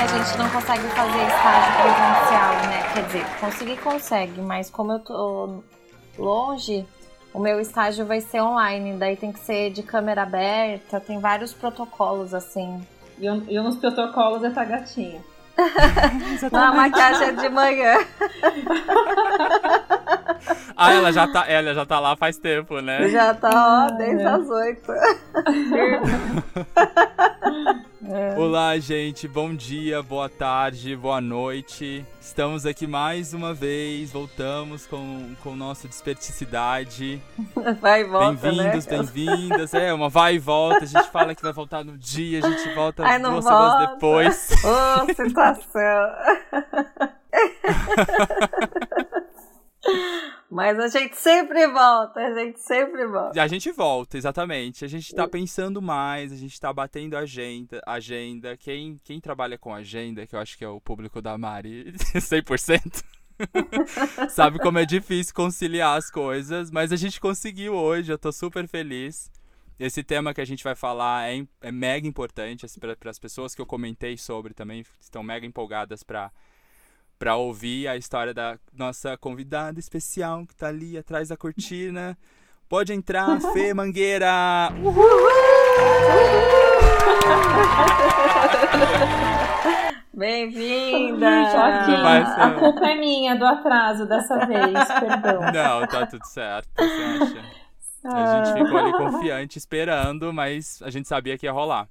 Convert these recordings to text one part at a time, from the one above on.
que a gente não consegue fazer estágio presencial, né? Quer dizer, conseguir consegue, mas como eu tô longe, o meu estágio vai ser online, daí tem que ser de câmera aberta, tem vários protocolos assim. E um, e um dos protocolos é tá gatinha. Não, a maquiagem é de manhã. ah, ela já, tá, ela já tá lá faz tempo, né? Já tá, ó, desde as oito. É. Olá, gente. Bom dia, boa tarde, boa noite. Estamos aqui mais uma vez. Voltamos com, com nossa desperticidade. Vai e volta. Bem-vindos, né? bem-vindas. É, uma vai e volta. A gente fala que vai voltar no dia, a gente volta Ai, duas volta. semanas depois. Ô, oh, situação. Mas a gente sempre volta, a gente sempre volta. A gente volta, exatamente. A gente tá pensando mais, a gente tá batendo agenda. agenda. Quem, quem trabalha com agenda, que eu acho que é o público da Mari, 100%. Sabe como é difícil conciliar as coisas, mas a gente conseguiu hoje, eu tô super feliz. Esse tema que a gente vai falar é, é mega importante assim, para as pessoas que eu comentei sobre também, estão mega empolgadas para para ouvir a história da nossa convidada especial que tá ali atrás da cortina. Pode entrar, Fê Mangueira! Uhul! Bem-vinda! A culpa é minha do atraso dessa vez, perdão. Não, tá tudo certo, você acha? A gente ficou ali confiante esperando, mas a gente sabia que ia rolar.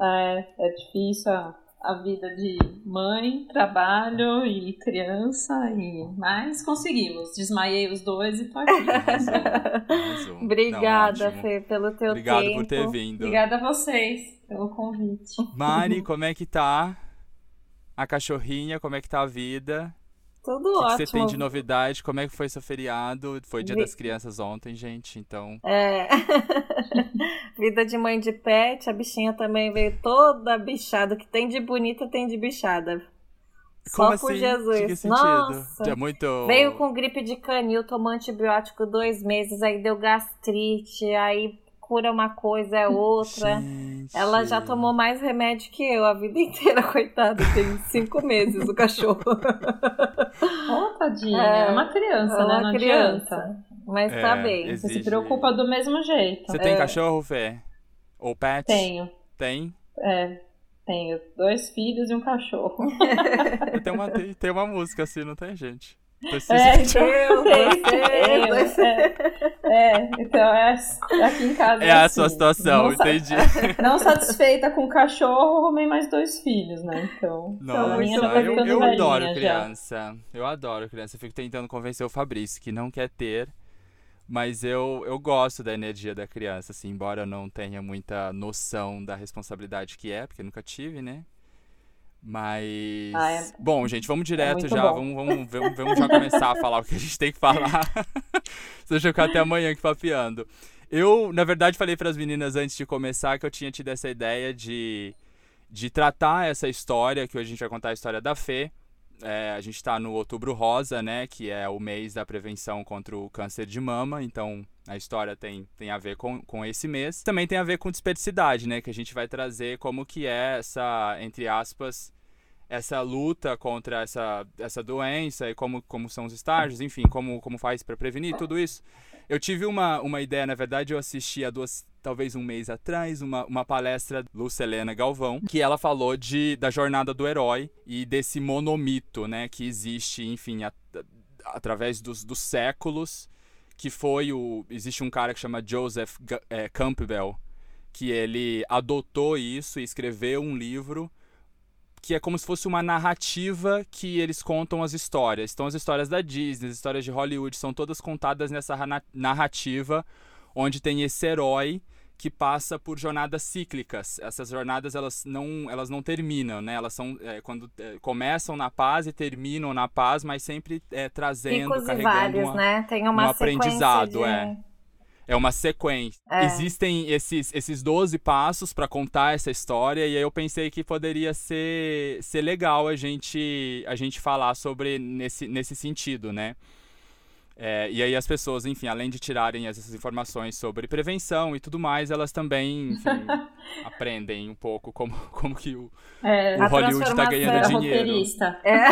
É, é difícil a vida de mãe, trabalho e criança, e mas conseguimos. Desmaiei os dois e tô aqui. Obrigada, Não, Fê, pelo teu Obrigado tempo. por ter vindo. Obrigada a vocês pelo convite. Mari, como é que tá? A cachorrinha, como é que tá a vida? Tudo o que ótimo. que você tem de novidade? Como é que foi seu feriado? Foi dia Vi... das crianças ontem, gente, então. É. Vida de mãe de pet, a bichinha também veio toda bichada. O que tem de bonita tem de bichada. Como Só por assim? Jesus. Que Nossa. É muito... Veio com gripe de canil, tomou antibiótico dois meses, aí deu gastrite, aí cura uma coisa, é outra. Gente. Ela já tomou mais remédio que eu a vida inteira, coitada. Tem cinco meses o cachorro. Tadinha. É, é uma criança, é uma né? Não criança. Adianta. Mas É, tá bem. Você se preocupa do mesmo jeito. Você tem É. cachorro, Fê? Ou pet? Tenho. Tem? É, tenho dois filhos e um cachorro. Tem uma, tem, tem uma música assim, não tem, gente? Preciso É, de- Eu, Eu, você, é, é, então é aqui em casa. É a assim, sua situação, não entendi. Não satisfeita com o cachorro, arrumei mais dois filhos, né? Então, Nossa, a minha já tá eu, eu velhinha adoro já. criança. Eu adoro criança. Eu fico tentando convencer o Fabrício que não quer ter. Mas eu, eu gosto da energia da criança, assim, embora eu não tenha muita noção da responsabilidade que é, porque eu nunca tive, né? Mas. Ah, é- Bom, gente, vamos direto muito já. bom. Vamos, vamos, vamos, vamos já começar a falar o que a gente tem que falar. Deixa eu ficar até amanhã aqui papeando. Eu, na verdade, falei para as meninas antes de começar que eu tinha tido essa ideia de, de tratar essa história, que hoje a gente vai contar a história da Fê. É, a gente está no Outubro Rosa, né? Que é o mês da prevenção contra o câncer de mama. Então, a história tem, tem a ver com, com esse mês. Também tem a ver com dispersidade, né? Que a gente vai trazer como que é essa, entre aspas, essa luta contra essa, essa doença e como, como são os estágios, enfim, como, como faz para prevenir tudo isso. Eu tive uma, uma ideia, na verdade, eu assisti há duas, talvez um mês atrás, uma, uma palestra Lucelena Galvão, que ela falou de, da jornada do herói e desse monomito, né, que existe, enfim, a- através dos, dos séculos, que foi o... Existe um cara que chama Joseph Ga- eh, Campbell, que ele adotou isso e escreveu um livro que é como se fosse uma narrativa que eles contam as histórias. Então, as histórias da Disney, as histórias de Hollywood, são todas contadas nessa narrativa, onde tem esse herói que passa por jornadas cíclicas. Essas jornadas elas não, elas não terminam, né? Elas são é, quando é, começam na paz e terminam na paz, mas sempre é, trazendo, Picos e carregando vários, uma- né? Tem uma um aprendizado, de... é. É uma sequência. É. Existem esses, esses 12 passos para contar essa história e aí eu pensei que poderia ser, ser legal a gente, a gente falar sobre nesse, nesse sentido, né? É, e aí as pessoas, enfim, além de tirarem essas informações sobre prevenção e tudo mais, elas também, enfim, aprendem um pouco como, como que o, é, o Hollywood está ganhando dinheiro. Roteirista. É.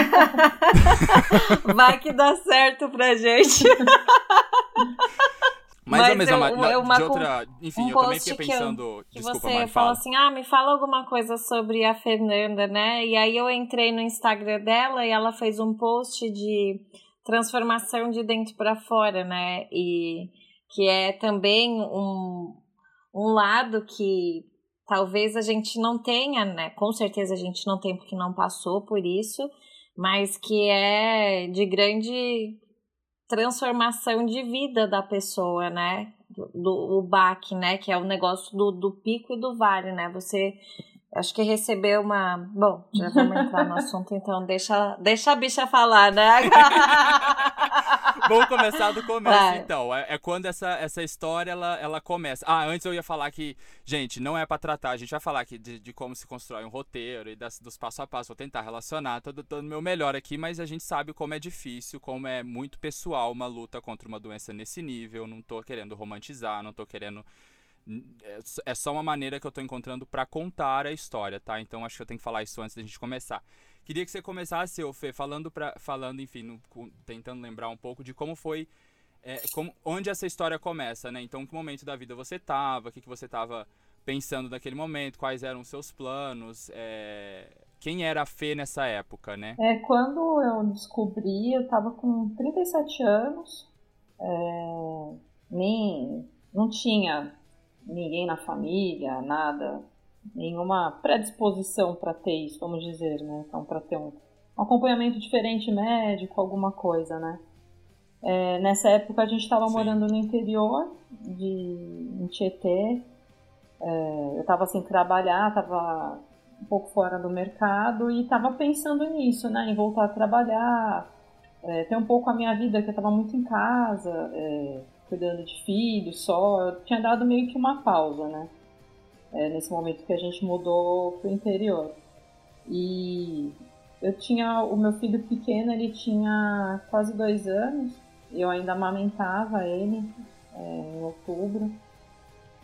Vai que dá certo pra gente. Mas, Mas mesma, eu, eu, de outra, enfim, um eu também fiquei pensando, que, eu, desculpa, você Mari, fala assim, ah, me fala alguma coisa sobre a Fernanda, né? E aí eu entrei no Instagram dela e ela fez um post de transformação de dentro para fora, né? E que é também um, um lado que talvez a gente não tenha, né? Com certeza a gente não tem porque não passou por isso, mas que é de grande transformação de vida da pessoa, né? Do, o baque, né? Que é o negócio do, do pico e do vale, né? Você acho que recebeu uma. Bom, já vamos entrar no assunto, então deixa, deixa a bicha falar, né? Vamos começar do começo, Vai. então. É, é, quando essa, essa história ela, ela começa. Ah, antes eu ia falar que, gente, não é para tratar, a gente vai falar aqui de, de como se constrói um roteiro e das, dos passo a passo. Vou tentar relacionar, tô dando meu melhor aqui, mas a gente sabe como é difícil, como é muito pessoal uma luta contra uma doença nesse nível. Não tô querendo romantizar, não tô querendo é, é só uma maneira que eu tô encontrando para contar a história, tá? Então acho que eu tenho que falar isso antes da gente começar. Queria que você começasse, ô Fê, falando, pra, falando enfim, no, tentando lembrar um pouco de como foi, é, como, onde essa história começa, né? Então, que momento da vida você tava, o que, que você tava pensando naquele momento, quais eram os seus planos, é, quem era a Fê nessa época, né? É, quando eu descobri, eu tava com 37 anos, é, nem, não tinha ninguém na família, nada, nenhuma predisposição para ter isso, vamos dizer, né? Então, para ter um, um, acompanhamento diferente médico, alguma coisa, né? É, nessa época a gente estava morando no interior de em Tietê. É, eu estava sem trabalhar, estava um pouco fora do mercado e estava pensando nisso, né? Em voltar a trabalhar, é, ter um pouco a minha vida, que eu estava muito em casa, é, cuidando de filhos só. Eu tinha dado meio que uma pausa, né? É, nesse momento que a gente mudou pro interior. E eu tinha o meu filho pequeno, ele tinha quase dois anos. Eu ainda amamentava ele é, em outubro.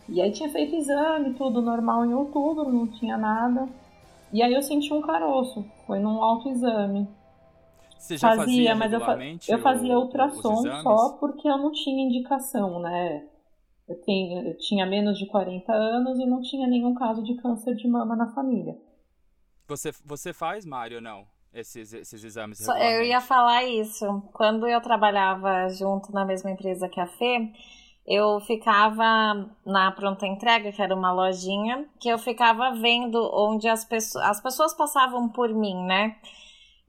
E aí tinha feito exame, tudo normal em outubro, não tinha nada. E aí eu senti um caroço, foi num autoexame. Você já fazia, fazia mas eu, eu fazia ultrassom só porque eu não tinha indicação, né? Eu, tenho, eu tinha menos de 40 anos e não tinha nenhum caso de câncer de mama na família. Você, você faz, Mário, não? Esses, esses exames Só, Eu ia falar isso. Quando eu trabalhava junto na mesma empresa que a Fê, eu ficava na pronta entrega, que era uma lojinha, que eu ficava vendo onde as pessoas, as pessoas passavam por mim, né?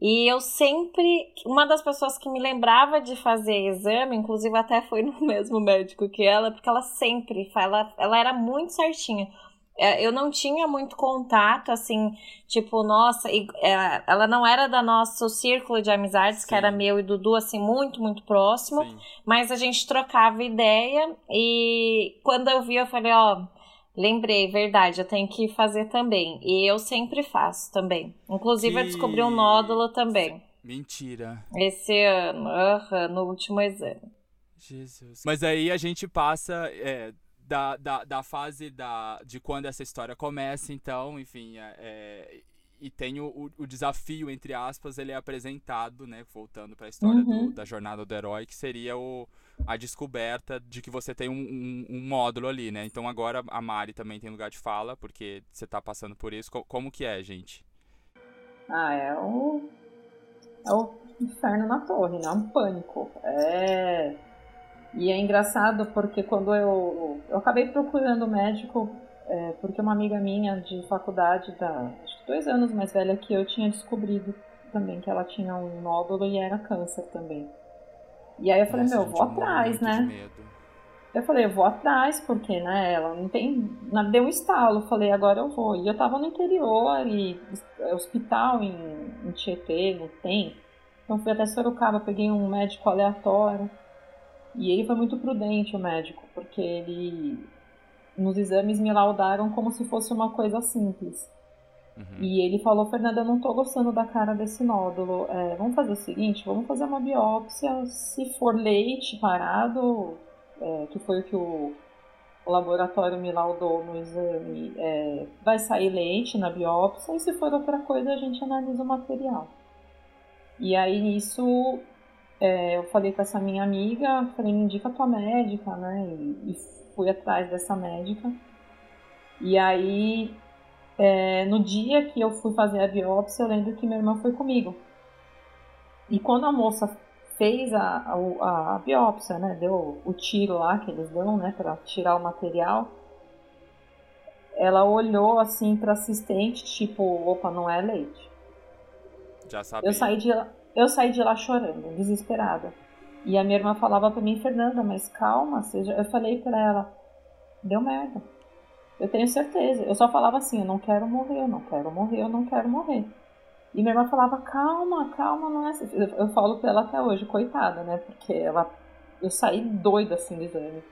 E eu sempre, uma das pessoas que me lembrava de fazer exame, inclusive até foi no mesmo médico que ela, porque ela sempre, ela, ela era muito certinha. É, eu não tinha muito contato, assim, tipo, nossa, é, ela não era da nosso círculo de amizades, Sim. que era meu e Dudu, assim, muito, muito próximo, Sim. mas a gente trocava ideia e quando eu vi, eu falei, ó, Lembrei, verdade, eu tenho que fazer também. E eu sempre faço também. Inclusive, que... eu descobri um nódulo também. Mentira. Esse ano, uh no último exame. Jesus. Mas aí a gente passa é, da, da, da fase da, de quando essa história começa, então, enfim, é, é e tem o, o, desafio, entre aspas, ele é apresentado, né? Voltando para a história uhum. do, da jornada do herói, que seria o, a descoberta de que você tem um, um, um, módulo ali, né? Então agora a Mari também tem lugar de fala, porque você está passando por isso. Como que é, gente? Ah, é o. É o inferno na torre, né? É um pânico. É. E é engraçado porque quando eu. Eu acabei procurando médico é, porque uma amiga minha de faculdade, da, dois anos mais velha que eu, tinha descobrido também que ela tinha um nódulo e era câncer também. E aí eu falei, Nossa, meu, vou atrás, né? Eu falei, eu vou atrás, porque, né, ela não tem. Deu um estalo, falei, agora eu vou. E eu tava no interior e hospital em, em Tietê, não tem. Então fui até Sorocaba, peguei um médico aleatório. E ele foi muito prudente, o médico, porque ele nos exames me laudaram como se fosse uma coisa simples. Uhum. E ele falou, Fernanda, eu não tô gostando da cara desse nódulo. É, vamos fazer o seguinte, vamos fazer uma biópsia. Se for leite parado, é, que foi o que o, laboratório me laudou no exame, é, vai sair leite na biópsia. E se for outra coisa, a gente analisa o material. E aí nisso é, eu falei com essa minha amiga, falei, me indica a tua médica, né? E, e fui atrás dessa médica. E aí é, no dia que eu fui fazer a biópsia, eu lembro que minha irmã foi comigo. E quando a moça fez a, a, a biópsia, né, deu o tiro lá que eles dão, né, para tirar o material, ela olhou assim para assistente, tipo, opa, não é leite. Já sabia. Eu saí de lá, eu saí de lá chorando, desesperada. E a minha irmã falava para mim, Fernanda, mas calma, seja. Eu falei para ela, deu merda. Eu tenho certeza. Eu só falava assim, eu não quero morrer, eu não quero morrer, eu não quero morrer. E minha irmã falava, calma, calma, não é assim. Eu, eu falo pra ela até hoje, coitada, né? Porque ela. Eu saí doida assim do exame.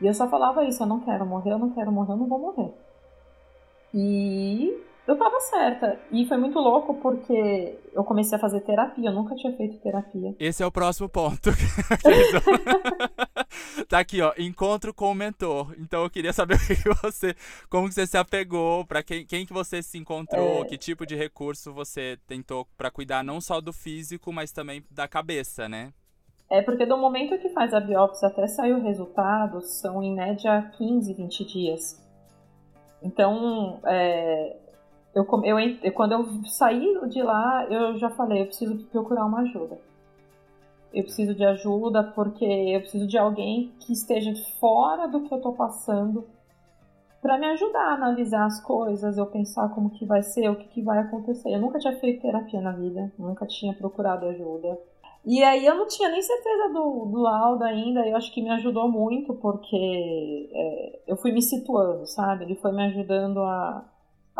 E eu só falava isso, eu não quero morrer, eu não quero morrer, eu não vou morrer. E eu tava certa. E foi muito louco porque eu comecei a fazer terapia, eu nunca tinha feito terapia. Esse é o próximo ponto. tá aqui, ó, encontro com o mentor. Então eu queria saber o que você, como que você se apegou, para quem, quem que você se encontrou, é... que tipo de recurso você tentou para cuidar não só do físico, mas também da cabeça, né? É porque do momento que faz a biópsia até sair o resultado, são em média 15, 20 dias. Então, é, eu, eu, eu, quando eu saí de lá, eu já falei, eu preciso procurar uma ajuda. Eu preciso de ajuda porque eu preciso de alguém que esteja fora do que eu tô passando para me ajudar a analisar as coisas, eu pensar como que vai ser, o que, que vai acontecer. Eu nunca tinha feito terapia na vida, nunca tinha procurado ajuda. E aí eu não tinha nem certeza do, do laudo ainda, eu acho que me ajudou muito porque é, eu fui me situando, sabe? Ele foi me ajudando a,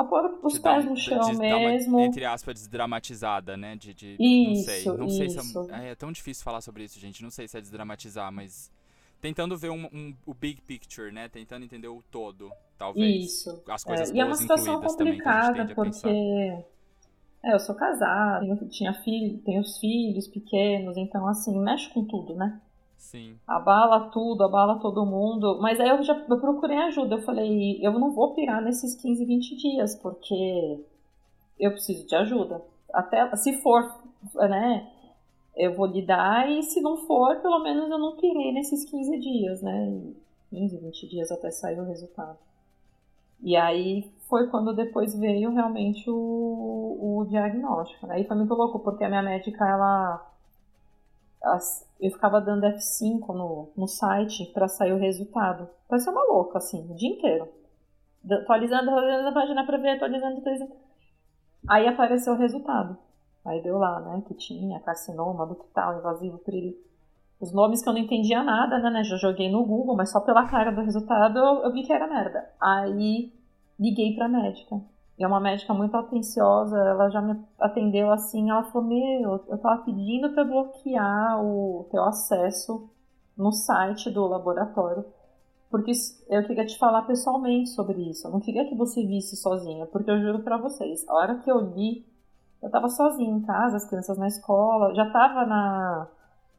a pôr os de pés no chão mesmo. Uma, entre aspas, desdramatizada, né? De, de isso, não sei. Não isso. sei se é, é, tão difícil falar sobre isso, gente. Não sei se é desdramatizar, mas tentando ver um, um, o big picture, né? Tentando entender o todo, talvez. Isso. As coisas é, E é uma situação complicada porque é, eu sou casada, eu tinha filho, tenho os filhos pequenos, então assim, mexe com tudo, né? Sim. Abala tudo, abala todo mundo. Mas aí eu já eu procurei ajuda. Eu falei, eu não vou pirar nesses 15, 20 dias, porque eu preciso de ajuda. Até se for, né? Eu vou lidar e se não for, pelo menos eu não pirei nesses 15 dias, né? 15, 20 dias até sair o resultado. E aí foi quando depois veio realmente o, o diagnóstico. Aí foi muito louco, porque a minha médica, ela eu ficava dando F5 no, no site para sair o resultado. Parece uma louca, assim, o dia inteiro. Atualizando, atualizando a página pra ver, atualizando, atualizando. Aí apareceu o resultado. Aí deu lá, né, que tinha carcinoma, ductal, invasivo, trilho. Os nomes que eu não entendia nada, né, né, já joguei no Google, mas só pela cara do resultado eu, eu vi que era merda. Aí liguei pra médica. É uma médica muito atenciosa, ela já me atendeu assim, ela falou, meu, eu tava pedindo para bloquear o teu acesso no site do laboratório, porque eu queria te falar pessoalmente sobre isso, eu não queria que você visse sozinha, porque eu juro para vocês, a hora que eu li, eu tava sozinha em casa, as crianças na escola, já tava na...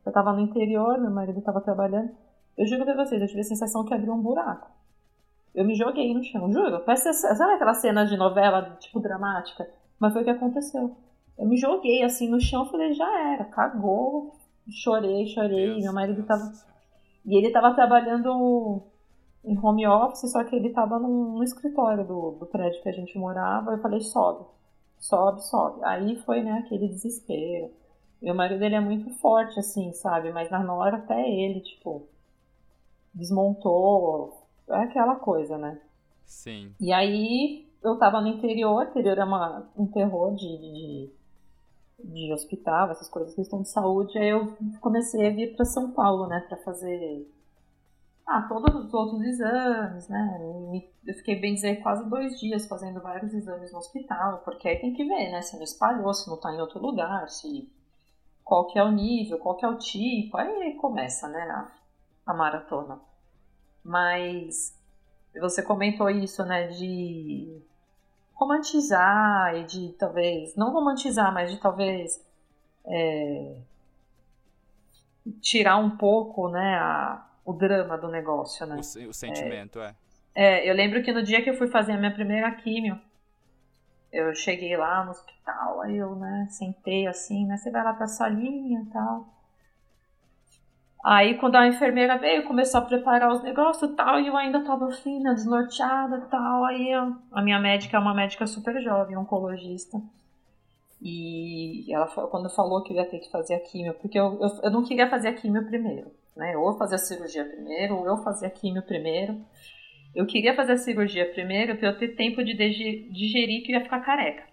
Eu tava no interior, meu marido tava trabalhando, eu juro pra vocês, eu tive a sensação que abriu um buraco. Eu me joguei no chão, juro. Parece, sabe aquela cena de novela, tipo, dramática? Mas foi o que aconteceu. Eu me joguei assim no chão falei, já era, cagou. Chorei, chorei. Deus meu marido tava. E ele tava trabalhando em home office, só que ele tava no, no escritório do, do prédio que a gente morava. Eu falei, sobe, sobe, sobe. Aí foi, né, aquele desespero. Meu marido, ele é muito forte, assim, sabe? Mas na hora até ele, tipo, desmontou, é aquela coisa, né? Sim. E aí eu tava no interior, interior é uma, um terror de, de, de hospital, essas coisas, questão de saúde. Aí eu comecei a vir para São Paulo, né, para fazer ah, todos os outros exames, né? Eu fiquei, bem dizer, quase dois dias fazendo vários exames no hospital, porque aí tem que ver, né? Se não espalhou, se não tá em outro lugar, se qual que é o nível, qual que é o tipo. Aí começa, né, a, a maratona. Mas você comentou isso, né, de romantizar e de talvez, não romantizar, mas de talvez é, tirar um pouco, né, a, o drama do negócio, né? O, o sentimento, é, é. é. eu lembro que no dia que eu fui fazer a minha primeira químio, eu cheguei lá no hospital, aí eu, né, sentei assim, né, você vai lá pra salinha e tal. Aí quando a enfermeira veio, começou a preparar os negócios e tal, e eu ainda tava assim, né, desnorteada e tal. Aí a minha médica é uma médica super jovem, oncologista. E ela quando falou que eu ia ter que fazer a químio, porque eu, eu, eu não queria fazer a químio primeiro, né? Ou fazer a cirurgia primeiro, ou eu fazer a químio primeiro. Eu queria fazer a cirurgia primeiro para eu ter tempo de digerir que eu ia ficar careca.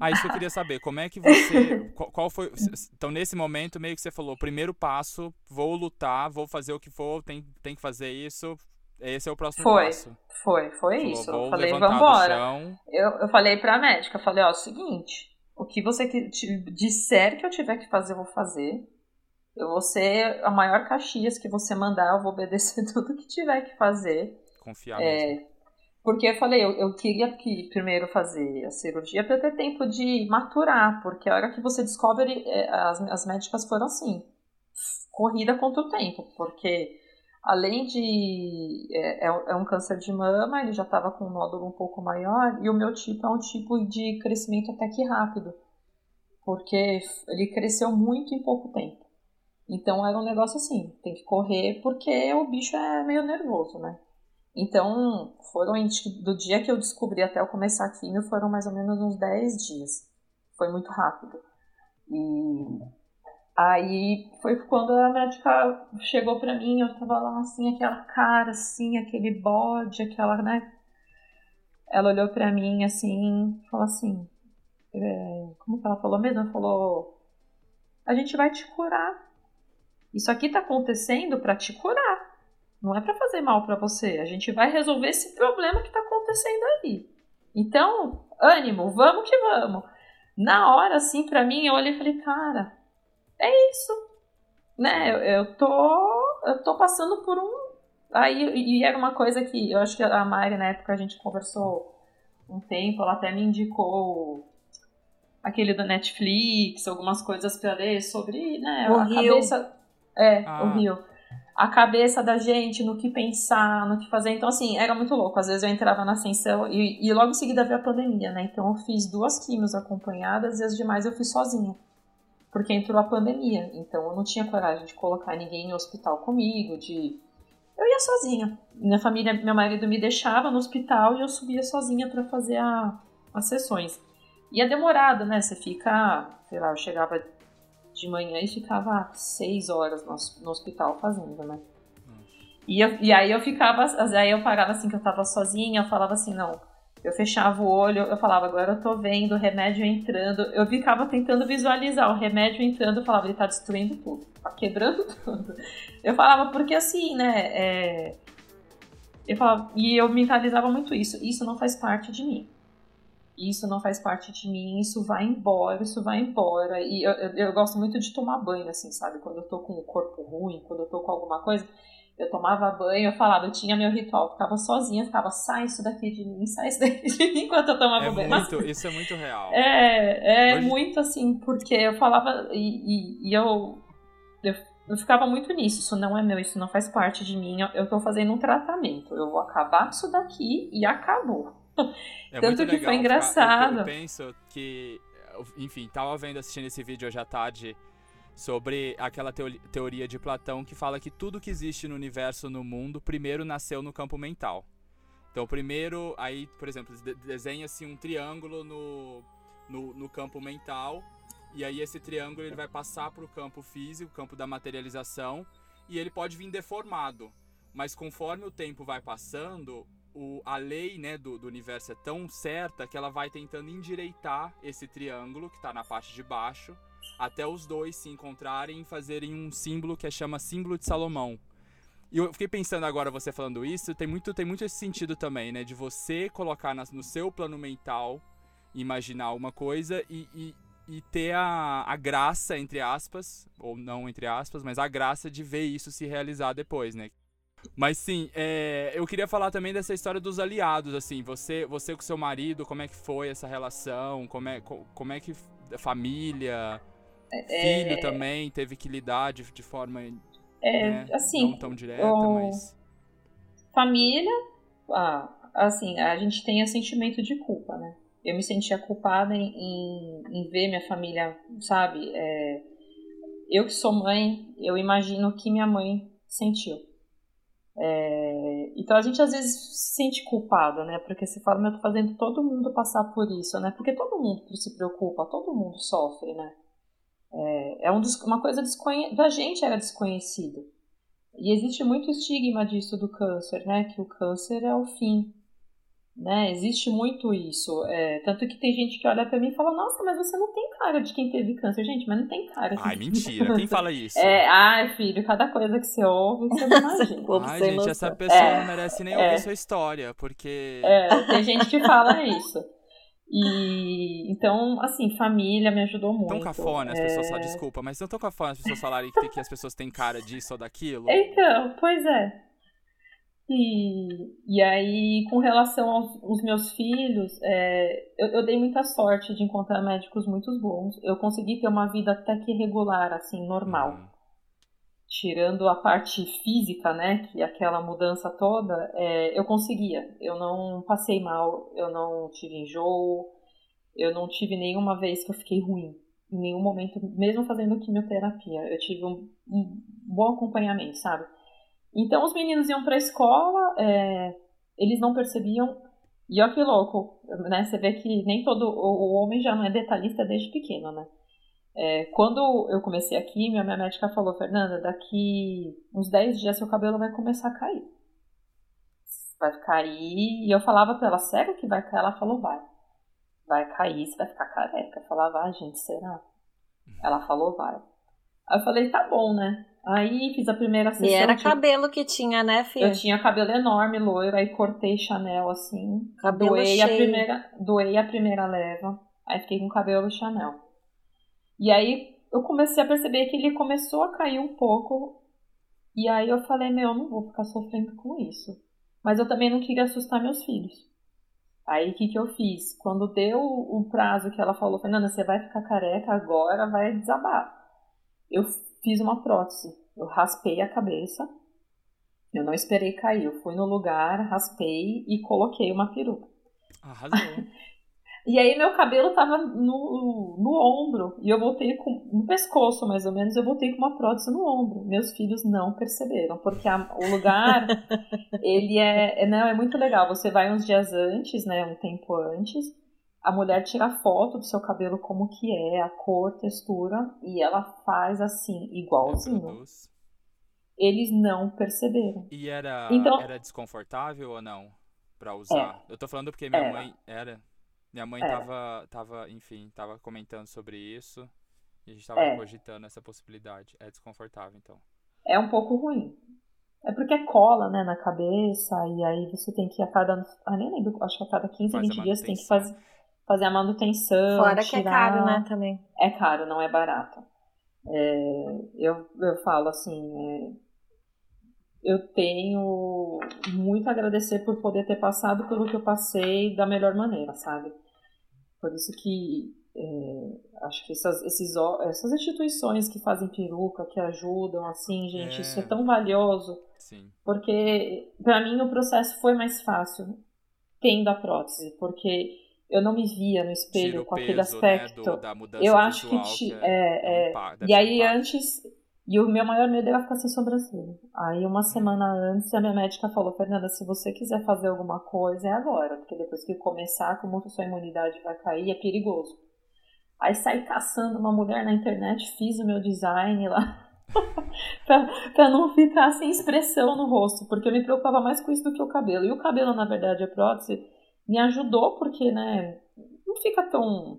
Ah, isso eu queria saber. Como é que você. Qual, qual, foi. Então, nesse momento, meio que você falou: primeiro passo, vou lutar, vou fazer o que for, tem, tem que fazer isso. Esse é o próximo foi, passo. Foi, foi falou, isso. Eu falei, vambora. Eu, eu falei pra médica, eu falei, ó, o seguinte, o que você disser que eu tiver que fazer, eu vou fazer. Eu vou ser a maior Caxias que você mandar, eu vou obedecer tudo que tiver que fazer. Confiar é, mesmo. Porque eu falei, eu, eu queria que primeiro fazer a cirurgia para ter tempo de maturar, porque a hora que você descobre, é, as, as médicas foram assim, corrida contra o tempo, porque além de. É, é, é um câncer de mama, ele já estava com um nódulo um pouco maior, e o meu tipo é um tipo de crescimento até que rápido, porque ele cresceu muito em pouco tempo. Então era um negócio assim, tem que correr porque o bicho é meio nervoso, né? Então, foram do dia que eu descobri até eu começar a quimio, foram mais ou menos uns 10 dias. Foi muito rápido. E aí foi quando a médica chegou pra mim, eu tava lá assim, aquela cara assim, aquele bode, aquela, né? Ela olhou pra mim assim, falou assim, é, como que ela falou mesmo? Ela falou, a gente vai te curar. Isso aqui tá acontecendo para te curar. Não é para fazer mal para você. A gente vai resolver esse problema que está acontecendo aí. Então, ânimo, vamos que vamos. Na hora, assim, para mim, eu olhei e falei, cara, é isso. Né? Eu, eu, tô, eu tô passando por um. Aí, e era uma coisa que eu acho que a Mari, na época, a gente conversou um tempo, ela até me indicou aquele da Netflix, algumas coisas para ler sobre, né, o a Rio. cabeça. É, ah. o Rio a cabeça da gente, no que pensar, no que fazer. Então, assim, era muito louco. Às vezes eu entrava na ascensão e, e logo em seguida veio a pandemia, né? Então eu fiz duas quimios acompanhadas e as demais eu fiz sozinha. Porque entrou a pandemia. Então eu não tinha coragem de colocar ninguém em hospital comigo, de. Eu ia sozinha. Minha família, meu marido me deixava no hospital e eu subia sozinha para fazer a, as sessões. E é demorado, né? Você fica, sei lá, eu chegava de manhã e ficava seis horas no, no hospital fazendo, né? E, eu, e aí eu ficava, aí eu parava assim que eu tava sozinha, eu falava assim, não, eu fechava o olho, eu falava, agora eu tô vendo o remédio entrando, eu ficava tentando visualizar o remédio entrando, eu falava, ele tá destruindo tudo, tá quebrando tudo. Eu falava, porque assim, né, é... eu falava, e eu mentalizava muito isso, isso não faz parte de mim isso não faz parte de mim, isso vai embora, isso vai embora. E eu, eu, eu, gosto muito de tomar banho, assim, sabe? Quando eu tô com o corpo ruim, quando eu tô com alguma coisa, eu tomava banho, eu falava, eu tinha meu ritual, ficava sozinha, ficava, sai isso daqui de mim, sai isso daqui de mim, enquanto eu tomava é banho. Muito, Mas, isso é muito real. É, é Hoje... muito assim, porque eu falava, e, e, e eu, eu, eu ficava muito nisso, isso não é meu, isso não faz parte de mim, eu, eu tô fazendo um tratamento, eu vou acabar com isso daqui e acabou. É Tanto que legal, foi engraçado. Eu, eu, penso que, enfim, tava vendo, assistindo esse vídeo hoje à tarde sobre aquela teoria de Platão que fala que tudo que existe no universo, no mundo, primeiro nasceu no campo mental. Então, primeiro, aí, por exemplo, desenha-se um triângulo no, no, no, campo mental, e aí esse triângulo ele vai passar para o campo físico, o campo da materialização, e ele pode vir deformado. Mas conforme o tempo vai passando, o, a lei né, do, do universo é tão certa que ela vai tentando endireitar esse triângulo que está na parte de baixo até os dois se encontrarem e fazerem um símbolo que chama símbolo de Salomão. E eu fiquei pensando agora, você falando isso, tem muito, tem muito esse sentido também, né? De você colocar na, no seu plano mental, imaginar uma coisa e, e, e ter a, a graça, entre aspas, ou não entre aspas, mas a graça de ver isso se realizar depois, né? Mas sim, é, eu queria falar também dessa história dos aliados, assim, você, você com seu marido, como é que foi essa relação, como é, como é que família, é, filho também teve que lidar de, de forma é, né, assim, não tão direta, mas família, ah, assim, a gente tem o sentimento de culpa, né? Eu me sentia culpada em, em, em ver minha família, sabe? É, eu que sou mãe, eu imagino que minha mãe sentiu. É, então a gente às vezes se sente culpada, né? Porque você fala, eu tô fazendo todo mundo passar por isso, né? Porque todo mundo se preocupa, todo mundo sofre, né? É, é um, uma coisa da gente era desconhecido. E existe muito estigma disso do câncer, né? Que o câncer é o fim. Né? Existe muito isso. É, tanto que tem gente que olha para mim e fala: Nossa, mas você não tem cara de quem teve câncer. Gente, mas não tem cara. Ai, mentira. Quem fala isso? É, ai, filho, cada coisa que você ouve, você não imagina. ai, gente, essa pessoa é, não merece nem ouvir é, sua história, porque. É, tem gente que fala isso. E então, assim, família me ajudou muito. Tão cafona as é... pessoas falam, desculpa, mas não tão cafona as pessoas falarem que, que as pessoas têm cara disso ou daquilo. Então, pois é. E, e aí, com relação aos, aos meus filhos, é, eu, eu, dei muita sorte de encontrar médicos muito bons. Eu consegui ter uma vida até que regular, assim, normal. Uhum. Tirando a parte física, né, que aquela mudança toda, é, eu conseguia. Eu não passei mal, eu não tive enjoo, eu não tive nenhuma vez que eu fiquei ruim. Em nenhum momento, mesmo fazendo quimioterapia. Eu tive um, um bom acompanhamento, sabe? Então os meninos iam para a escola, é, eles não percebiam. E olha que louco, né? Você vê que nem todo o, homem já não é detalhista desde pequeno, né? É, quando eu comecei aqui, minha, minha médica falou, Fernanda, daqui uns 10 dias seu cabelo vai começar a cair. Vai cair. E eu falava pra ela, sério que vai cair? Ela falou, vai. Vai cair, você vai ficar careca. Eu falava, ah, gente, será? Ela falou, vai. Aí eu falei, tá bom, né? Aí fiz a primeira sessão. E era de... cabelo que tinha, né, filha? Eu tinha cabelo enorme, loiro, aí cortei Chanel assim. Cabelo doei cheio. a primeira, doei a primeira leva. Aí fiquei com cabelo Chanel. E aí eu comecei a perceber que ele começou a cair um pouco. E aí eu falei, meu, eu não vou ficar sofrendo com isso. Mas eu também não queria assustar meus filhos. Aí o que, que eu fiz? Quando deu o prazo que ela falou, Fernanda, você vai ficar careca agora, vai desabar. Eu fiz uma prótese. Eu raspei a cabeça. Eu não esperei cair. Eu fui no lugar, raspei e coloquei uma peruca. Arrasou. e aí meu cabelo tava no, no ombro. E eu voltei com. No pescoço, mais ou menos, eu voltei com uma prótese no ombro. Meus filhos não perceberam. Porque a, o lugar, ele é, é. Não, é muito legal. Você vai uns dias antes, né? Um tempo antes a mulher tira foto do seu cabelo como que é, a cor, textura, e ela faz assim, igualzinho. Eles não perceberam. E era, então, era desconfortável ou não para usar? É, Eu tô falando porque minha era. mãe era. Minha mãe era. tava, tava, enfim, tava comentando sobre isso. E a gente tava é. cogitando essa possibilidade. É desconfortável, então. É um pouco ruim. É porque é cola, né, na cabeça, e aí você tem que a cada. Ah, nem lembro, acho que a cada 15, Faz 20 dias você tem que fazer fazer a manutenção. Fora tirar... que é caro, né, também. É caro, não é barato. É, eu, eu falo assim, é, eu tenho muito a agradecer por poder ter passado pelo que eu passei da melhor maneira, sabe? Por isso que é, acho que essas, esses, essas instituições que fazem peruca, que ajudam, assim, gente, é. isso é tão valioso. Sim. Porque para mim o processo foi mais fácil tendo a prótese, porque eu não me via no espelho com aquele aspecto. Né, do, eu acho que, te, é, é, é e aí antes e o meu maior medo era ficar sem sobrancelha. Aí uma semana antes a minha médica falou, Fernanda, se você quiser fazer alguma coisa é agora, porque depois que começar, como a sua imunidade vai cair, é perigoso. Aí saí caçando uma mulher na internet, fiz o meu design lá. pra, pra não ficar sem expressão no rosto, porque eu me preocupava mais com isso do que o cabelo. E o cabelo, na verdade, a prótese me ajudou porque, né, não fica tão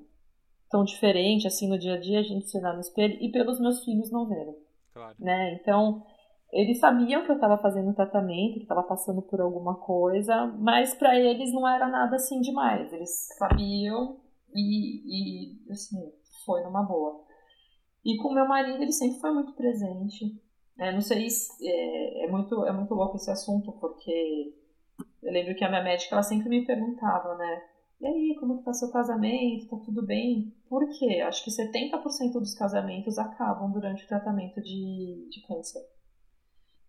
tão diferente assim no dia a dia a gente se olhar no espelho e pelos meus filhos não verem. Claro. Né? Então, eles sabiam que eu estava fazendo tratamento, que estava passando por alguma coisa, mas para eles não era nada assim demais. Eles sabiam e, e assim, foi numa boa. E com meu marido, ele sempre foi muito presente. É, não sei se é, é, muito, é muito louco esse assunto, porque eu lembro que a minha médica ela sempre me perguntava, né? E aí, como que tá seu casamento? Tá tudo bem? Por quê? Acho que 70% dos casamentos acabam durante o tratamento de, de câncer.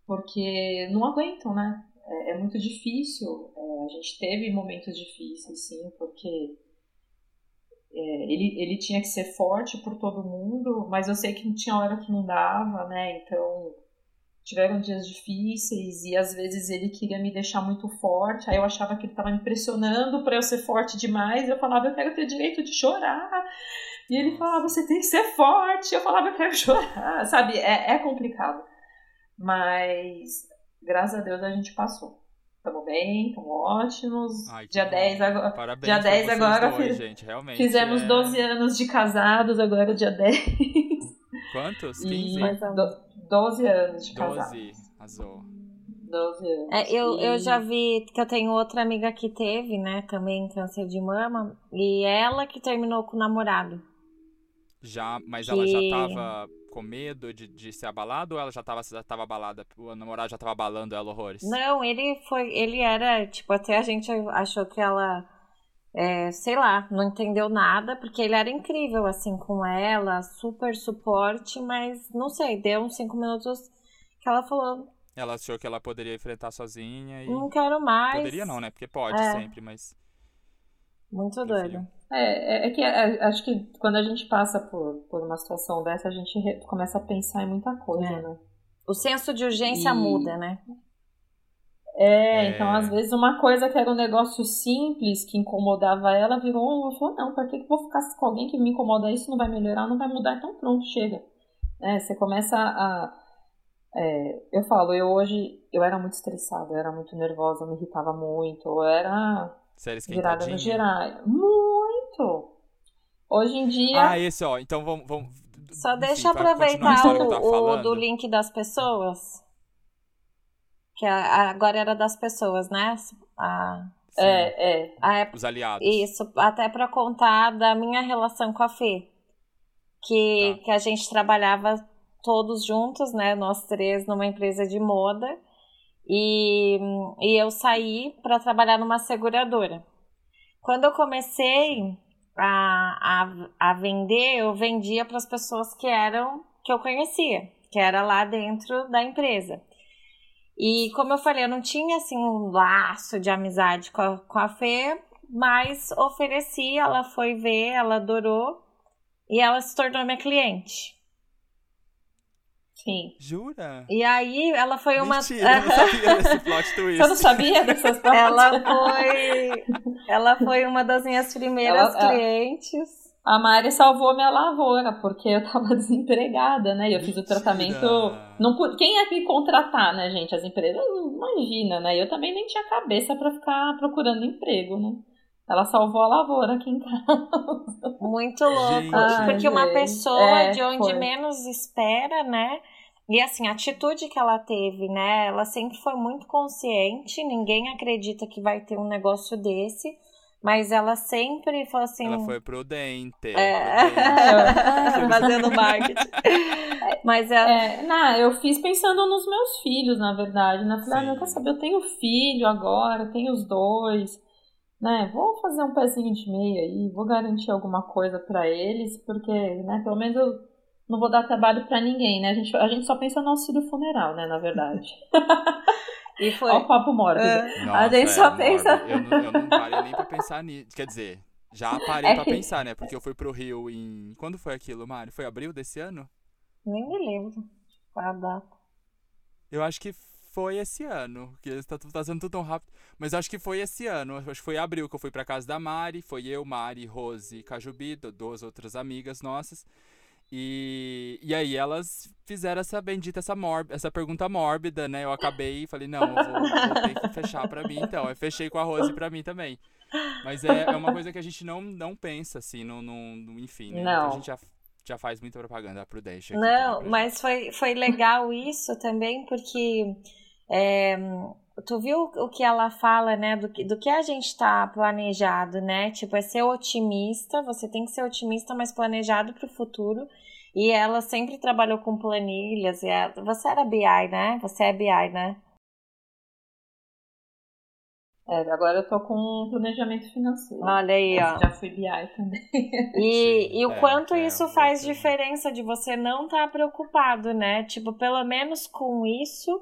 Porque não aguentam, né? É, é muito difícil. É, a gente teve momentos difíceis, sim, porque é, ele, ele tinha que ser forte por todo mundo, mas eu sei que tinha hora que não dava, né? Então tiveram dias difíceis e às vezes ele queria me deixar muito forte, aí eu achava que ele estava me pressionando para eu ser forte demais, eu falava, eu quero ter direito de chorar. E ele falava, você tem que ser forte. Eu falava, eu quero chorar, sabe? É, é complicado. Mas, graças a Deus, a gente passou. Tamo bem, estamos ótimos. Ai, dia bom. 10 agora. Parabéns dia pra 10 vocês agora. dois, fiz- gente, realmente. Fizemos é... 12 anos de casados, agora dia 10. Quantos? E 15? Mais ou do- 12 anos de 12. casados. Azul. 12 anos. É, eu, E- eu já vi que eu tenho outra amiga que teve, né, também câncer de mama, e ela que terminou com o namorado. Já, mas ela já Que- tava com medo de, de ser abalada ou ela já tava, já tava abalada? O namorado já tava abalando ela horrores? Não, ele foi, ele era, tipo, até a gente achou que ela, é, sei lá, não entendeu nada, porque ele era incrível, assim, com ela, super suporte, mas não sei, deu uns cinco minutos que ela falou, Ela achou que ela poderia enfrentar sozinha e. não quero mais. Poderia não, né? Porque pode É. sempre, mas. Muito doido. É, é, é que é, acho que quando a gente passa por, por uma situação dessa, a gente começa a pensar em muita coisa, É. né? O senso de urgência E- muda, né? É, É. então às vezes uma coisa que era um negócio simples que incomodava ela virou. Ela falou: não, pra que que eu vou ficar com alguém que me incomoda isso? Não vai melhorar, não vai mudar, então pronto, chega. É, você começa a. é, eu falo, eu hoje eu era muito estressada, eu era muito nervosa, eu me irritava muito, eu era Sério, virada no geral. Muito! Hoje em dia. Ah, esse, ó. Então vamos. vamos Só enfim, deixa eu a aproveitar eu o, o do link das pessoas. Que a- agora era das pessoas, né? A, é, é. a época Os aliados. Isso, até para contar da minha relação com a Fê. Que, Tá. que a gente trabalhava todos juntos, né? Nós três numa empresa de moda. E, e eu saí para trabalhar numa seguradora. Quando eu comecei a, a, a vender, eu vendia para as pessoas que eram que eu conhecia, que era lá dentro da empresa. E como eu falei, eu não tinha assim um laço de amizade com a, com a Fê, mas ofereci, ela foi ver, ela adorou e ela se tornou minha cliente. Sim. Jura? E aí ela foi uma Mentira, eu não sabia desse plot twist. Você não sabia dessas partes? ela foi ela foi uma das minhas primeiras Ela- ela- clientes. A Mari salvou minha lavoura, porque eu tava desempregada, né? E eu fiz o tratamento. Não, quem é que me contratar, né, gente? As empresas, imagina, né? Eu também nem tinha cabeça pra ficar procurando emprego, né? Ela salvou a lavoura aqui em casa. Muito louco. Ai, porque uma pessoa É, de onde foi. menos espera, né? E assim, a atitude que ela teve, né? Ela sempre foi muito consciente, ninguém acredita que vai ter um negócio desse, mas ela sempre falou assim. Ela foi prudente. É. prudente. Fazendo marketing. Mas ela. É, não, eu fiz pensando nos meus filhos, na verdade. Né? Falei, ah, quer saber, eu tenho filho agora, tenho os dois. Né? Vou fazer um pezinho de meia aí, vou garantir alguma coisa pra eles, porque, né, pelo menos eu não vou dar trabalho pra ninguém, né? A gente, a gente só pensa no auxílio funeral, né, na verdade. E foi. Olha o papo mórbido. É. Nossa, gente só é, pensa-. Eu, não- eu não parei nem pra pensar nisso. Quer dizer, já parei É pra que- pensar, né? Porque eu fui pro Rio em. Quando foi aquilo, Mário? Foi abril desse ano? Nem me lembro a data. Eu acho que foi esse ano. Porque tá, tá sendo tudo tão rápido. Mas eu acho que foi esse ano. Acho que foi abril que eu fui pra casa da Mari. Foi eu, Mari, Rose e Cajubi, du- duas outras amigas nossas. E, e aí elas fizeram essa bendita, essa, mórb essa pergunta mórbida, né? Eu acabei e falei, não, eu vou, vou ter que fechar pra mim, então. Eu fechei com a Rose pra mim também. Mas é, é uma coisa que a gente não, não pensa, assim, no, no, no- enfim, né? Não. A gente já, já faz muita propaganda pro Deixa. aqui Não, mas foi, foi legal isso também, porque é, tu viu o que ela fala, né? Do que, do que a gente tá planejado, né? Tipo, é ser otimista, você tem que ser otimista, mas planejado pro futuro. E ela sempre trabalhou com planilhas. E ela... Você era BI, né? Você é BI, né? É, agora eu tô com planejamento financeiro. Olha aí, ó. Já fui BI também. E, Sim, e o é, quanto é, isso eu faz diferença de você não estar preocupado, né? Tipo, pelo menos com isso,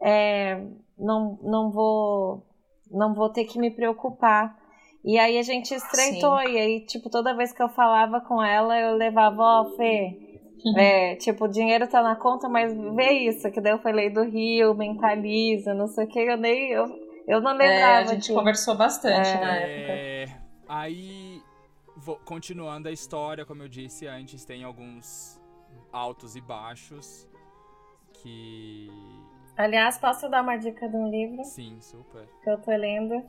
é, não, não vou não vou ter que me preocupar. E aí a gente estreitou, e aí, tipo, toda vez que eu falava com ela, eu levava, ó, Fê, é, tipo, o dinheiro tá na conta, mas vê isso, que daí eu falei do Rio, mentaliza, não sei o que, eu nem. Eu, eu não É, lembrava. a gente que- conversou bastante É. na época. É, aí, vou- continuando a história, como eu disse antes, tem alguns altos e baixos que. Aliás, posso dar uma dica de um livro? Sim, super. que eu tô lendo.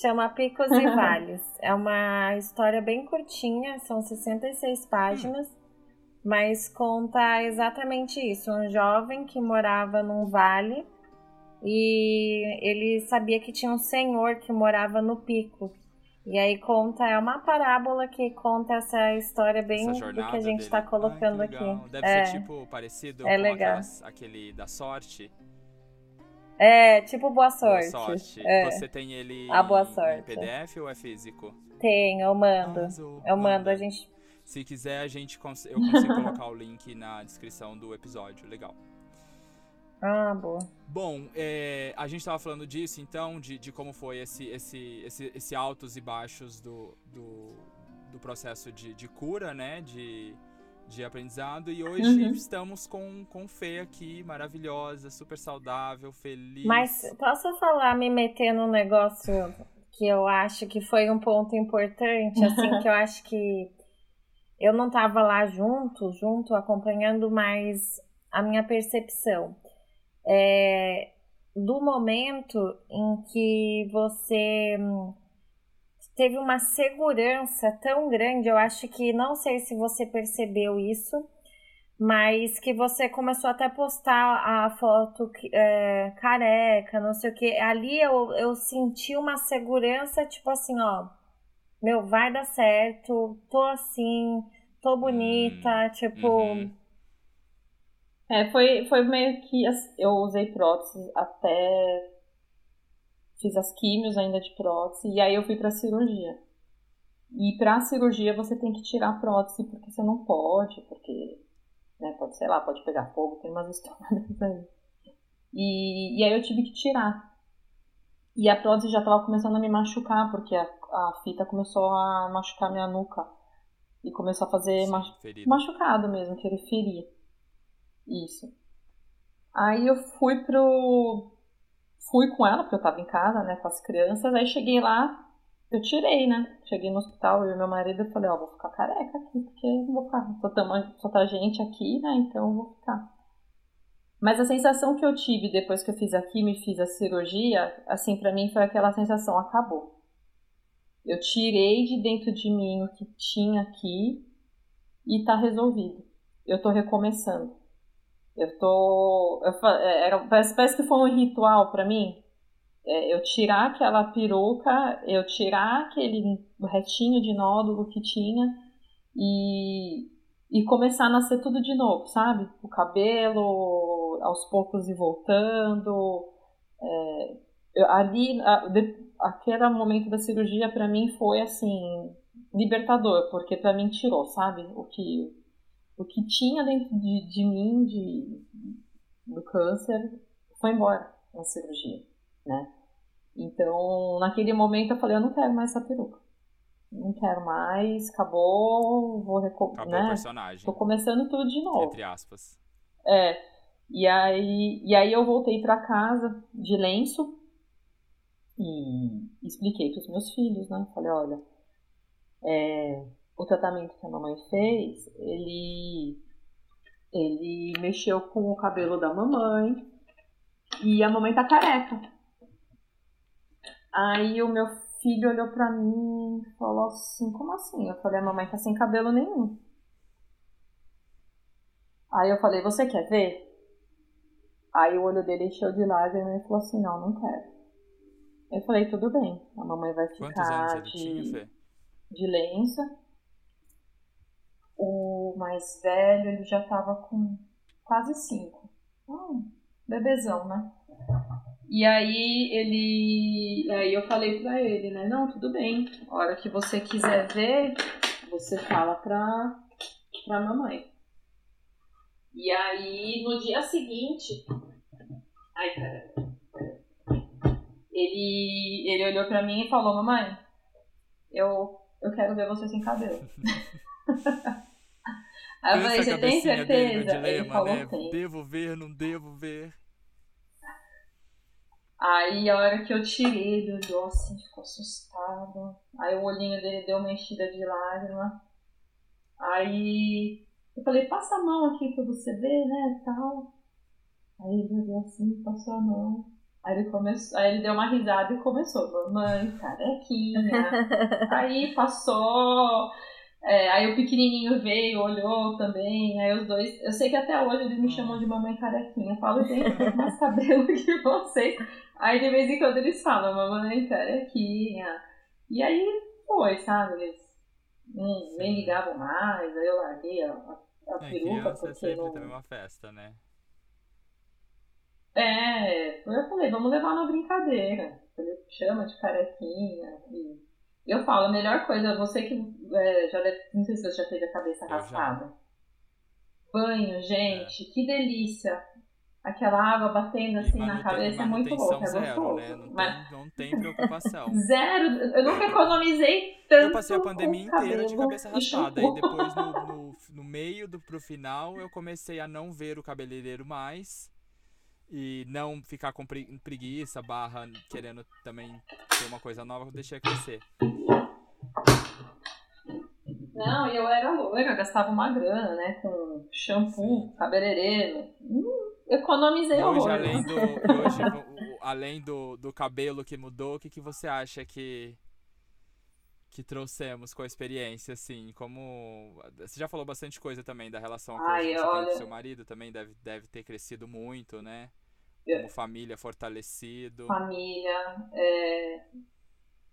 Chama Picos e Vales. É uma história bem curtinha, são 66 páginas, mas conta exatamente isso. Um jovem que morava num vale e ele sabia que tinha um senhor que morava no pico. E aí conta, é uma parábola que conta essa história bem Essa do que a gente dele. tá colocando aqui. Deve é, ser tipo parecido É com legal. aquelas- aquele da sorte. É, tipo Boa Boa Sorte. sorte. É, Você tem ele A Boa em- Sorte. em PDF ou é físico? tem, eu mando. Arrasou. Eu mando, Manda. a gente Se quiser, a gente cons- eu consigo colocar o link na descrição do episódio. Legal. Ah, boa. Bom, é, a gente estava falando disso, então, de, de como foi esse, esse, esse, esse altos e baixos do, do, do processo de, de cura, né? De, de aprendizado. E hoje Uhum. estamos com, com Fê aqui, maravilhosa, super saudável, feliz. Mas posso falar, me meter num negócio que eu acho que foi um ponto importante, assim, que eu acho que eu não tava lá junto, junto, acompanhando, mas a minha percepção é do momento em que você teve uma segurança tão grande, eu acho que não sei se você percebeu isso, mas que você começou até a postar a foto é, careca, não sei o que. Ali eu, eu senti uma segurança, tipo assim, ó, meu, vai dar certo, tô assim, tô bonita, tipo. uhum. É, foi, foi meio que as- eu usei prótese até fiz as químios ainda de prótese e aí eu fui pra cirurgia. E pra cirurgia você tem que tirar a prótese porque você não pode, porque né, pode, sei lá, pode pegar fogo, tem umas histórias aí. E, e aí eu tive que tirar. E a prótese já tava começando a me machucar, porque a, a fita começou a machucar minha nuca. E começou a fazer Sim, ferido. machucado mesmo, que ele feria. Isso. Aí eu fui pro. Fui com ela, porque eu tava em casa, né, com as crianças. Aí cheguei lá, eu tirei, né? Cheguei no hospital, eu e meu marido, eu falei, ó, vou ficar careca aqui, porque vou ficar. Só, só tá gente aqui, né? Então eu vou ficar. Mas a sensação que eu tive depois que eu fiz a quimio e fiz a cirurgia, assim, pra mim foi aquela sensação, acabou. Eu tirei de dentro de mim o que tinha aqui e tá resolvido. Eu tô recomeçando. Eu tô. Eu, é, era, parece, parece que foi um ritual pra mim. É, eu tirar aquela peruca, eu tirar aquele retinho de nódulo que tinha e, e começar a nascer tudo de novo, sabe? O cabelo aos poucos ir voltando. É, eu- ali, a- de- aquele momento da cirurgia pra mim foi assim libertador, porque pra mim tirou, sabe? O que o que tinha dentro de, de mim de, do câncer foi embora na cirurgia, né? Então, naquele momento eu falei, eu não quero mais essa peruca. Não quero mais, acabou, vou Acabou o né? personagem. Tô começando tudo de novo. Entre aspas. É. E aí, e aí eu voltei pra casa de lenço e expliquei pros meus filhos, né? Falei, olha, é, o tratamento que a mamãe fez, ele, ele mexeu com o cabelo da mamãe e a mamãe tá careca. Aí o meu filho olhou pra mim e falou assim, como assim? Eu falei, a mamãe tá sem cabelo nenhum. Aí eu falei, você quer ver? Aí o olho dele encheu de lágrimas e falou assim, não, não quero. Eu falei, tudo bem, a mamãe vai ficar de, de lenço. O mais velho, ele já tava com quase cinco. Hum, bebezão, né? E aí ele. Aí eu falei pra ele, né? Não, tudo bem. A hora que você quiser ver, você fala pra, pra mamãe. E aí, no dia seguinte. Ai, caramba. Ele, ele olhou pra mim e falou: Mamãe, eu, eu quero ver você sem cabelo. aí eu falei: Você tem certeza? Dilema, ele falou: né? Tem. Devo ver, não devo ver. Aí a hora que eu tirei, ele olhou assim, ficou assustado. Aí o olhinho dele deu uma enchida de lágrima. Aí eu falei, passa a mão aqui pra você ver, né, tal. Aí ele olhou assim, passou a mão. Aí ele começou, aí ele deu uma risada e começou, mamãe, carequinha. aí passou, é, aí o pequenininho veio, olhou também, aí os dois, eu sei que até hoje eles me chamam de mamãe carequinha. Eu falo, gente, eu tenho mais cabelo que vocês. Aí de vez em quando eles falam, mamãe carequinha. E aí foi, sabe? Eles hum, nem ligavam mais, aí eu larguei a, a, a é, peruca. Porque é sempre não... também uma festa, né? É, eu falei, vamos levar na brincadeira. Ele chama de carequinha. E eu falo, a melhor coisa, você que é, já deve, não sei se você já teve a cabeça raspada. Banho, gente, é. que delícia. Aquela água batendo assim na cabeça é muito louco, é gostoso. Né? Não, Mas... tem, não tem preocupação. zero, eu nunca economizei tanto. Eu passei a pandemia inteira de cabeça raspada. E depois, no, no, no meio do pro final, eu comecei a não ver o cabeleireiro mais e não ficar com preguiça, barra, querendo também ter uma coisa nova, deixei crescer. Não, eu era loira, gastava uma grana, né? Com shampoo, Sim. cabeleireiro. Hum, economizei hoje, horror. Além do, hoje, além do, do cabelo que mudou, o que, que você acha que, que trouxemos com a experiência, assim? Como. Você já falou bastante coisa também da relação que você olha... tem com seu marido, também deve, deve ter crescido muito, né? como família fortalecido. Família. É...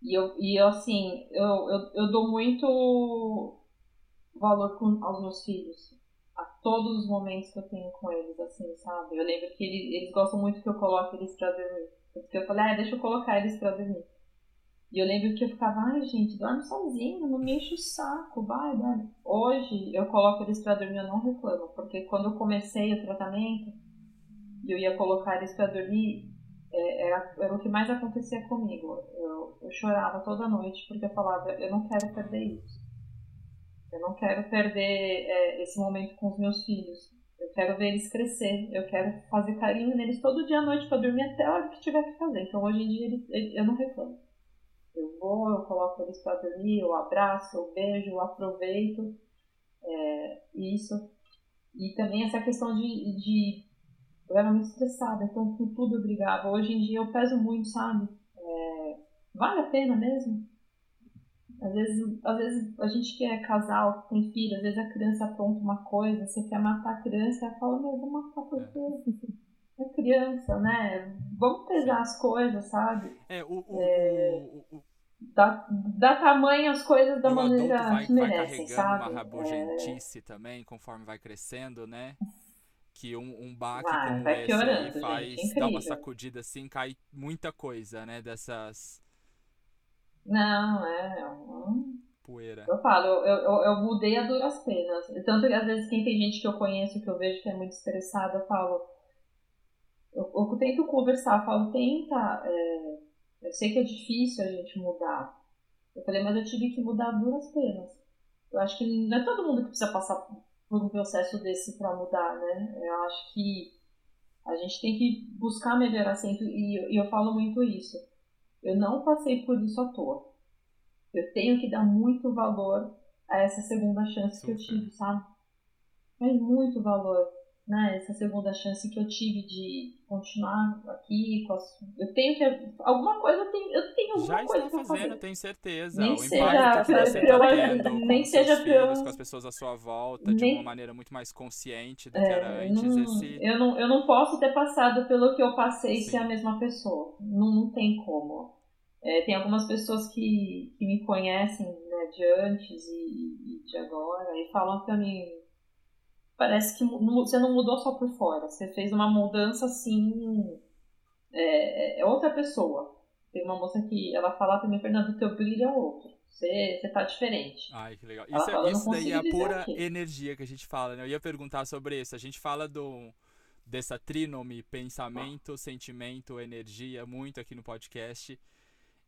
E, eu, e eu, assim, eu, eu, eu dou muito valor com, aos meus filhos. A todos os momentos que eu tenho com eles, assim, sabe? Eu lembro que eles, eles gostam muito que eu coloque eles pra dormir. Porque eu falei, ah, deixa eu colocar eles pra dormir. E eu lembro que eu ficava, ai gente, dorme sozinho, não me enche o saco, vai, vai. Hoje eu coloco eles pra dormir, eu não reclamo, porque quando eu comecei o tratamento, e eu ia colocar eles para dormir, é, era, era o que mais acontecia comigo. Eu, eu chorava toda noite porque eu falava, eu não quero perder isso. Eu não quero perder é, esse momento com os meus filhos. Eu quero ver eles crescer. Eu quero fazer carinho neles todo dia à noite para dormir até a hora que tiver que fazer. Então hoje em dia eu não reclamo. Eu vou, eu coloco eles para dormir, eu abraço, eu beijo, eu aproveito. É, isso. E também essa questão de, de eu era muito estressada, então com tudo eu brigava. Hoje em dia eu peso muito, sabe? É, vale a pena mesmo? Às vezes, às vezes a gente que é casal, tem filho, às vezes a criança apronta uma coisa, você quer matar a criança, ela fala, meu, vou matar por quê? É criança, né? Vamos pesar as coisas, sabe? É, o, o, é, o, o dá, dá tamanho às coisas da maneira vai, que merecem, vai sabe? uma rabugentice é... também, conforme vai crescendo, né? que um, um baque ah, como esse piorando, faz gente, dar uma sacudida assim, cai muita coisa, né? Dessas. Não, é. Um... Poeira. Eu falo, eu, eu, eu, mudei a duras penas. Tanto que às vezes quem tem gente que eu conheço que eu vejo que é muito estressada, eu falo. Eu, eu tento conversar, eu falo, tenta. É, eu sei que é difícil a gente mudar. Eu falei, mas eu tive que mudar duras penas. Eu acho que não é todo mundo que precisa passar por um processo desse para mudar, né? Eu acho que a gente tem que buscar melhorar sempre, e, e eu falo muito isso. Eu não passei por isso à toa. Eu tenho que dar muito valor a essa segunda chance Super. que eu tive, sabe? Mas muito valor né, essa segunda chance que eu tive de continuar aqui eu tenho que alguma coisa eu tenho eu tenho alguma Já coisa está fazendo fazer. tenho certeza nem o seja que você tá tendo nem seja filhos, com as pessoas à sua volta nem... de uma maneira muito mais consciente do é, que era antes não, esse... eu não eu não posso ter passado pelo que eu passei Sim. ser a mesma pessoa não, não tem como é, tem algumas pessoas que, que me conhecem né, de antes e, e de agora e falam para mim parece que você não mudou só por fora, você fez uma mudança assim. É, é outra pessoa. Tem uma moça que ela fala pra mim, Fernando, teu brilho é outro. Você, você tá diferente. Ai, que legal. Isso, fala, isso daí é a pura energia que a gente fala, né? Eu ia perguntar sobre isso. A gente fala do, dessa trinome pensamento, sentimento, energia, muito aqui no podcast.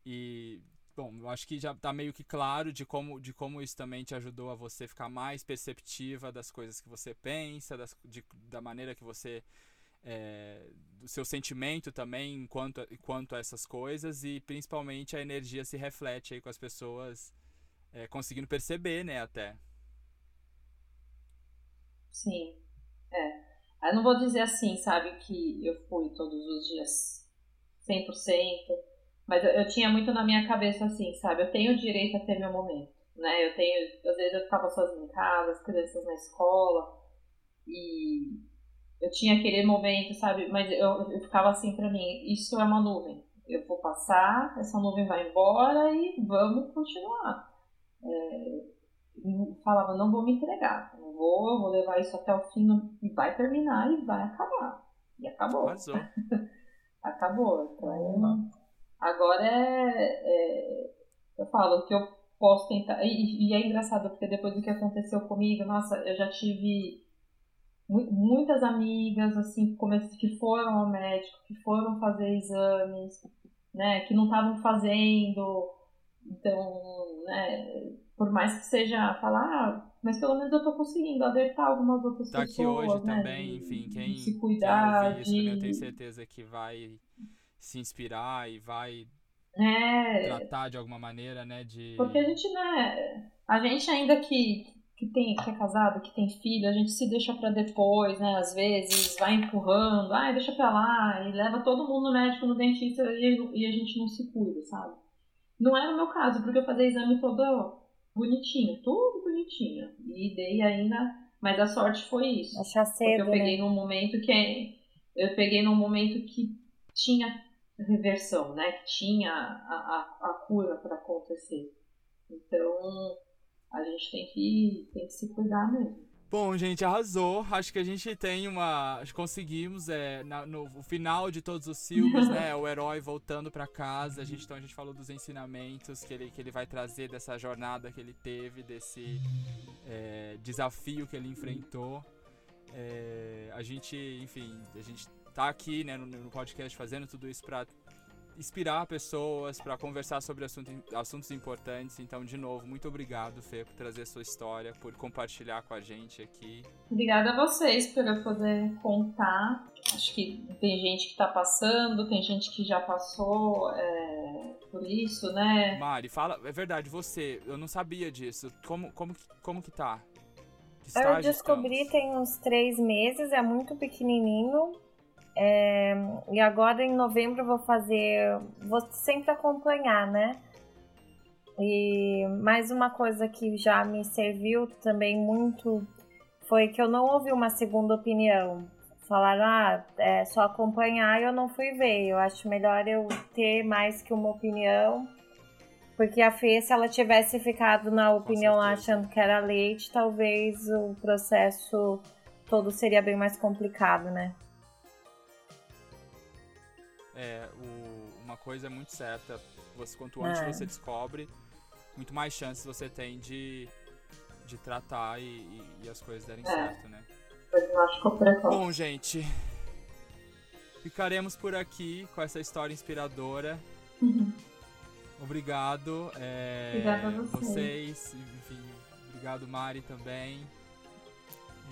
E Bom, eu acho que já está meio que claro de como, de como isso também te ajudou a você ficar mais perceptiva das coisas que você pensa, das, de, da maneira que você. É, do seu sentimento também quanto, quanto a essas coisas e principalmente a energia se reflete aí com as pessoas é, conseguindo perceber, né, até. Sim, é. Eu não vou dizer assim, sabe, que eu fui todos os dias 100%, mas eu, eu, tinha muito na minha cabeça assim, sabe? Eu tenho direito a ter meu momento, né? Eu tenho, às vezes eu ficava sozinha em casa, as crianças na escola e eu tinha aquele momento, sabe? Mas eu, eu ficava assim para mim, isso é uma nuvem. Eu vou passar, essa nuvem vai embora e vamos continuar. É, falava, não vou me entregar, não vou, eu vou levar isso até o fim e vai terminar e vai acabar. E acabou. acabou. Então, Agora é, é, Eu falo que eu posso tentar. E, e, é engraçado, porque depois do que aconteceu comigo, nossa, eu já tive muitas amigas, assim, que foram ao médico, que foram fazer exames, né, que não estavam fazendo. Então, né, por mais que seja falar, ah, mas pelo menos eu tô conseguindo alertar algumas outras tá pessoas. Tá aqui hoje né, também, enfim, quem, se cuidar, quem isso, de... eu tenho certeza que vai se inspirar e vai é... tratar de alguma maneira, né? De... Porque a gente, né? A gente ainda que, que, tem, que é casado, que tem filho, a gente se deixa para depois, né? Às vezes vai empurrando, ai, deixa pra lá, e leva todo mundo no médico, no dentista e, e a gente não se cuida, sabe? Não era o meu caso, porque eu fazia exame todo bonitinho, tudo bonitinho. E dei ainda. Mas a sorte foi isso. Achar cedo, porque eu peguei né? num momento que. Eu peguei num momento que tinha reversão, né? Que tinha a, a, a cura para acontecer. Então, a gente tem que, tem que se cuidar mesmo. Bom, gente, arrasou. Acho que a gente tem uma. Conseguimos, é, na, no final de todos os filmes, né? O herói voltando para casa. A gente, então a gente falou dos ensinamentos que ele, que ele vai trazer dessa jornada que ele teve, desse é, desafio que ele enfrentou. É, a gente, enfim, a gente tá aqui né, no, no podcast fazendo tudo isso para inspirar pessoas, para conversar sobre assunto, assuntos importantes. Então, de novo, muito obrigado, Fê, por trazer a sua história, por compartilhar com a gente aqui. Obrigada a vocês por eu poder contar. Acho que tem gente que está passando, tem gente que já passou é, por isso, né? Mari, fala, é verdade, você, eu não sabia disso. Como, como, como que tá? eu descobri estamos? tem uns três meses, é muito pequenininho. É, e agora em novembro vou fazer. Vou sempre acompanhar, né? E mais uma coisa que já me serviu também muito foi que eu não ouvi uma segunda opinião. Falaram, ah, é só acompanhar e eu não fui ver. Eu acho melhor eu ter mais que uma opinião. Porque a Fê, se ela tivesse ficado na opinião achando que era leite, talvez o processo todo seria bem mais complicado, né? É, o, uma coisa é muito certa. Você, quanto antes é. você descobre, muito mais chances você tem de, de tratar e, e, e as coisas derem é. certo, né? Bom, gente, ficaremos por aqui com essa história inspiradora. Uhum. Obrigado. É, Obrigada a vocês. Enfim, obrigado, Mari, também.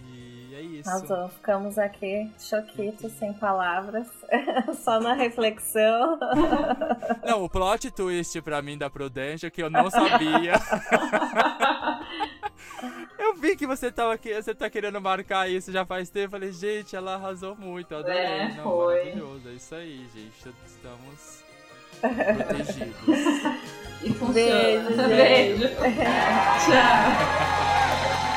E é isso. Razão, ficamos aqui choquitos, sem palavras, só na reflexão. Não, o plot twist pra mim da Prudência que eu não sabia. eu vi que você tava aqui, você tá querendo marcar isso já faz tempo. Eu falei, gente, ela arrasou muito, eu adorei. É, não, foi. maravilhoso. É isso aí, gente. Estamos protegidos. E funciona. Beijo, Beijo. Tchau.